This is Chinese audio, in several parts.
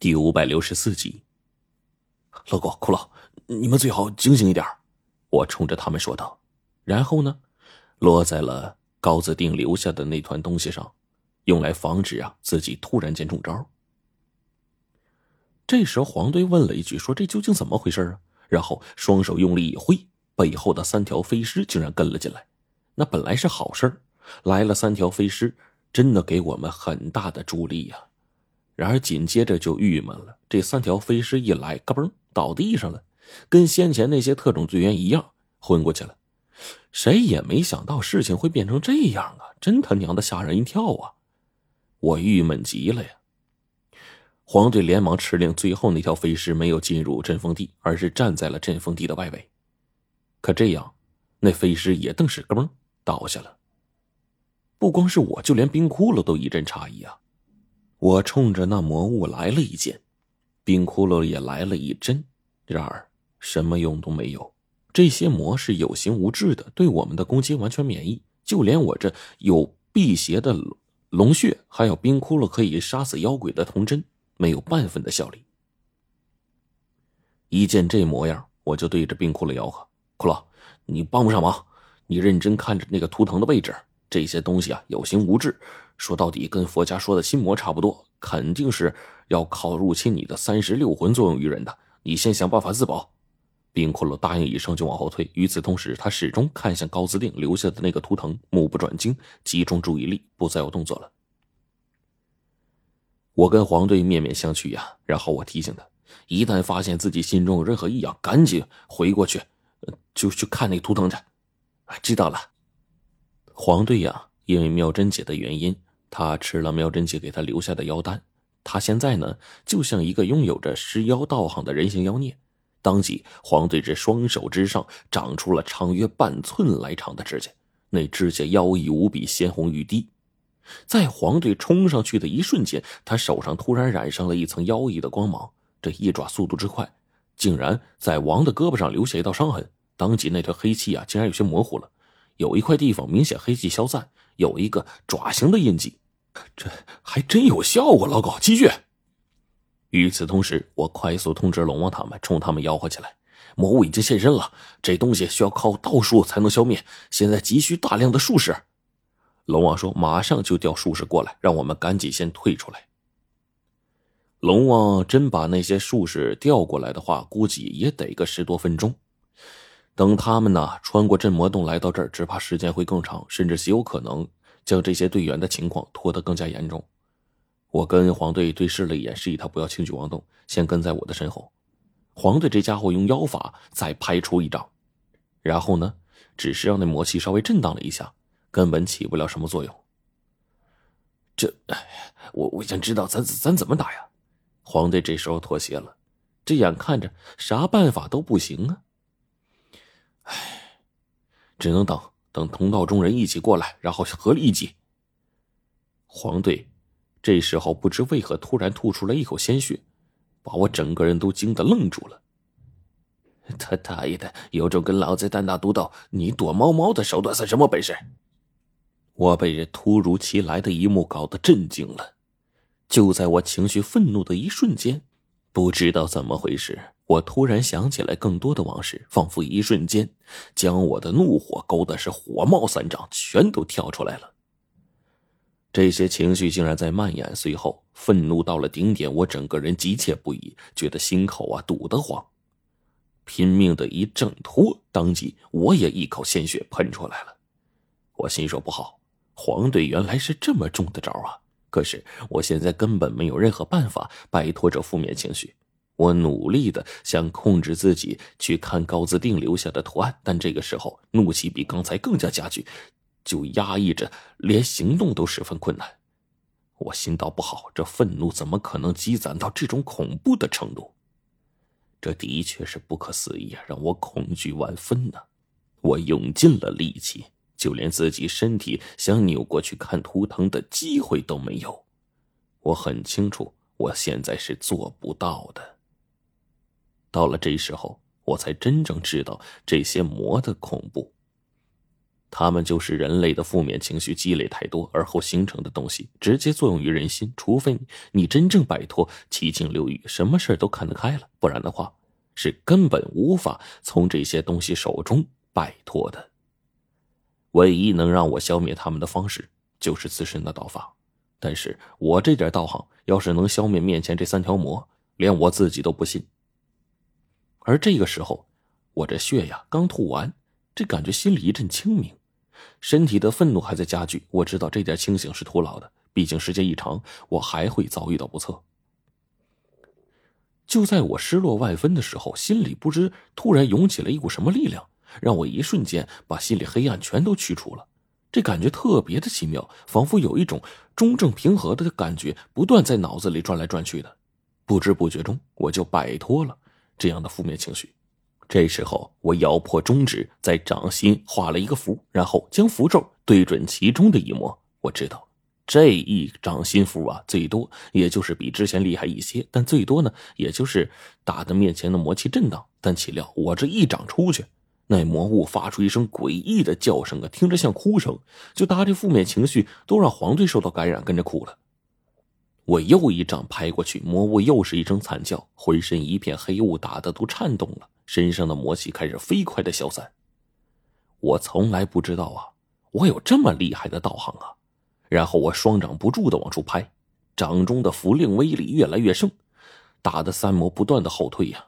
第五百六十四集，老高、骷髅，你们最好警醒一点我冲着他们说道。然后呢，落在了高子定留下的那团东西上，用来防止啊自己突然间中招。这时候黄队问了一句：“说这究竟怎么回事啊？”然后双手用力一挥，背后的三条飞狮竟然跟了进来。那本来是好事来了三条飞狮，真的给我们很大的助力呀。然而紧接着就郁闷了，这三条飞尸一来，嘎嘣倒地上了，跟先前那些特种队员一样昏过去了。谁也没想到事情会变成这样啊！真他娘的吓人一跳啊！我郁闷极了呀。黄队连忙吃令，最后那条飞尸没有进入阵风地，而是站在了阵风地的外围。可这样，那飞尸也顿时嘎嘣倒下了。不光是我，就连冰窟窿都一阵诧异啊！我冲着那魔物来了一剑，冰窟窿也来了一针，然而什么用都没有。这些魔是有形无质的，对我们的攻击完全免疫。就连我这有辟邪的龙血，还有冰窟窿可以杀死妖鬼的铜针，没有半分的效力。一见这模样，我就对着冰窟窿吆喝：“骷髅，你帮不上忙，你认真看着那个图腾的位置。这些东西啊，有形无质。”说到底，跟佛家说的心魔差不多，肯定是要靠入侵你的三十六魂作用于人的。你先想办法自保。冰骷髅答应一声就往后退。与此同时，他始终看向高自定留下的那个图腾，目不转睛，集中注意力，不再有动作了。我跟黄队面面相觑呀，然后我提醒他，一旦发现自己心中有任何异样，赶紧回过去，就去看那图腾去。知道了，黄队呀，因为妙珍姐的原因。他吃了妙珍姐给他留下的妖丹，他现在呢，就像一个拥有着尸妖道行的人形妖孽。当即，黄队这双手之上长出了长约半寸来长的指甲，那指甲妖异无比，鲜红欲滴。在黄队冲上去的一瞬间，他手上突然染上了一层妖异的光芒。这一爪速度之快，竟然在王的胳膊上留下一道伤痕。当即，那条黑气啊，竟然有些模糊了，有一块地方明显黑气消散，有一个爪形的印记。这还真有效果，老狗，继续。与此同时，我快速通知龙王他们，冲他们吆喝起来：“魔物已经现身了，这东西需要靠道术才能消灭，现在急需大量的术士。”龙王说：“马上就调术士过来，让我们赶紧先退出来。”龙王真把那些术士调过来的话，估计也得个十多分钟。等他们呢穿过镇魔洞来到这儿，只怕时间会更长，甚至极有可能。将这些队员的情况拖得更加严重。我跟黄队对视了一眼，示意他不要轻举妄动，先跟在我的身后。黄队这家伙用妖法再拍出一掌，然后呢，只是让那魔气稍微震荡了一下，根本起不了什么作用。这，我我想知道咱咱怎么打呀？黄队这时候妥协了，这眼看着啥办法都不行啊。只能等。等同道中人一起过来，然后合力一击。黄队这时候不知为何突然吐出了一口鲜血，把我整个人都惊得愣住了。他大爷的，有种跟老子单打独斗，你躲猫猫的手段算什么本事？我被这突如其来的一幕搞得震惊了。就在我情绪愤怒的一瞬间，不知道怎么回事。我突然想起来更多的往事，仿佛一瞬间将我的怒火勾的是火冒三丈，全都跳出来了。这些情绪竟然在蔓延，随后愤怒到了顶点，我整个人急切不已，觉得心口啊堵得慌，拼命的一挣脱，当即我也一口鲜血喷出来了。我心说不好，黄队原来是这么中的招啊！可是我现在根本没有任何办法摆脱这负面情绪。我努力的想控制自己去看高自定留下的图案，但这个时候怒气比刚才更加加剧，就压抑着，连行动都十分困难。我心道不好，这愤怒怎么可能积攒到这种恐怖的程度？这的确是不可思议啊，让我恐惧万分呢。我用尽了力气，就连自己身体想扭过去看图腾的机会都没有。我很清楚，我现在是做不到的。到了这时候，我才真正知道这些魔的恐怖。他们就是人类的负面情绪积累太多而后形成的东西，直接作用于人心。除非你真正摆脱七情六欲，什么事都看得开了，不然的话，是根本无法从这些东西手中摆脱的。唯一能让我消灭他们的方式，就是自身的道法。但是我这点道行，要是能消灭面前这三条魔，连我自己都不信。而这个时候，我这血呀刚吐完，这感觉心里一阵清明。身体的愤怒还在加剧，我知道这点清醒是徒劳的，毕竟时间一长，我还会遭遇到不测。就在我失落万分的时候，心里不知突然涌起了一股什么力量，让我一瞬间把心里黑暗全都驱除了。这感觉特别的奇妙，仿佛有一种中正平和的感觉不断在脑子里转来转去的，不知不觉中我就摆脱了这样的负面情绪。这时候，我咬破中指，在掌心画了一个符，然后将符咒对准其中的一魔。我知道，这一掌心符啊，最多也就是比之前厉害一些，但最多呢，也就是打的面前的魔气震荡。但岂料我这一掌出去，那魔物发出一声诡异的叫声啊，听着像哭声，就搭这负面情绪都让黄队受到感染，跟着哭了。我又一掌拍过去，魔物又是一声惨叫，浑身一片黑雾，打的都颤动了。身上的魔气开始飞快的消散。我从来不知道啊，我有这么厉害的道行啊！然后我双掌不住的往出拍，掌中的符令威力越来越盛，打的三魔不断的后退呀。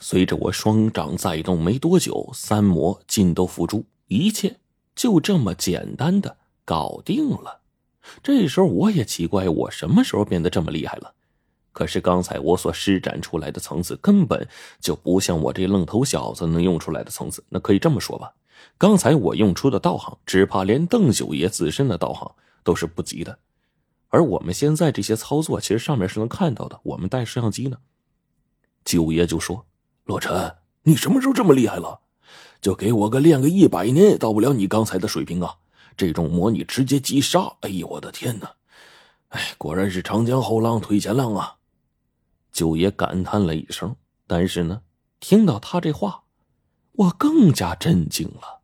随着我双掌再动，没多久，三魔尽都伏诛，一切就这么简单的搞定了。这时候我也奇怪，我什么时候变得这么厉害了？可是刚才我所施展出来的层次根本就不像我这愣头小子能用出来的层次。那可以这么说吧，刚才我用出的道行，只怕连邓九爷自身的道行都是不及的。而我们现在这些操作，其实上面是能看到的。我们带摄像机呢。九爷就说：“洛尘，你什么时候这么厉害了？就给我个练个一百年也到不了你刚才的水平啊！这种模拟直接击杀，哎呦我的天哪！哎，果然是长江后浪推前浪啊！”九爷感叹了一声，但是呢，听到他这话，我更加震惊了。